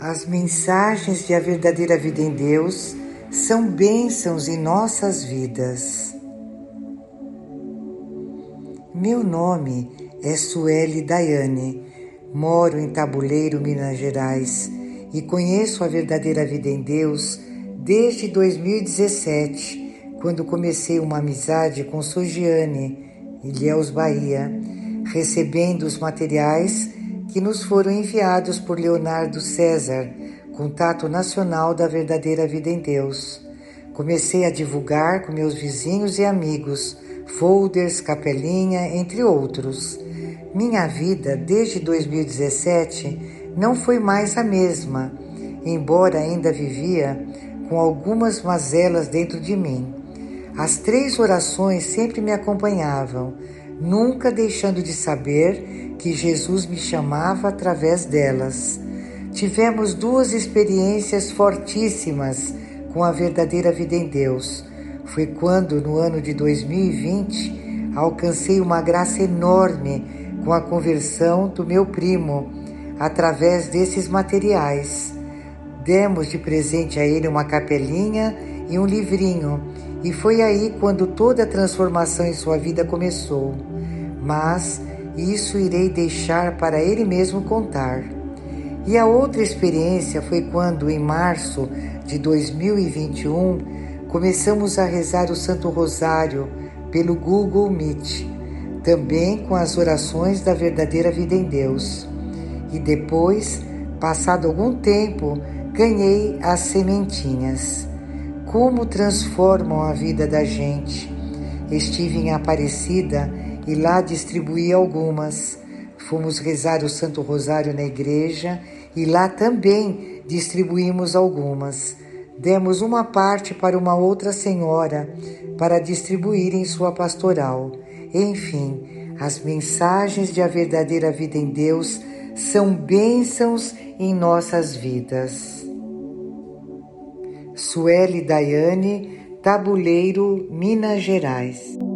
As mensagens de A Verdadeira Vida em Deus são bênçãos em nossas vidas. Meu nome é Sueli Daiane, moro em Tabuleiro, Minas Gerais e conheço a Verdadeira Vida em Deus desde 2017, quando comecei uma amizade com Sogiane, Ilhéus Bahia, recebendo os materiais que nos foram enviados por Leonardo César, contato nacional da verdadeira vida em Deus. Comecei a divulgar com meus vizinhos e amigos, folders, capelinha, entre outros. Minha vida desde 2017 não foi mais a mesma, embora ainda vivia com algumas mazelas dentro de mim. As três orações sempre me acompanhavam, nunca deixando de saber que Jesus me chamava através delas. Tivemos duas experiências fortíssimas com a verdadeira vida em Deus. Foi quando, no ano de 2020, alcancei uma graça enorme com a conversão do meu primo através desses materiais. Demos de presente a ele uma capelinha e um livrinho, e foi aí quando toda a transformação em sua vida começou. Mas isso irei deixar para ele mesmo contar. E a outra experiência foi quando, em março de 2021, começamos a rezar o Santo Rosário pelo Google Meet, também com as orações da verdadeira vida em Deus. E depois, passado algum tempo, ganhei as sementinhas. Como transformam a vida da gente. Estive em Aparecida e lá distribuí algumas. Fomos rezar o Santo Rosário na igreja e lá também distribuímos algumas. Demos uma parte para uma outra senhora para distribuir em sua pastoral. Enfim, as mensagens de a verdadeira vida em Deus são bênçãos em nossas vidas. Sueli Daiane, Tabuleiro, Minas Gerais.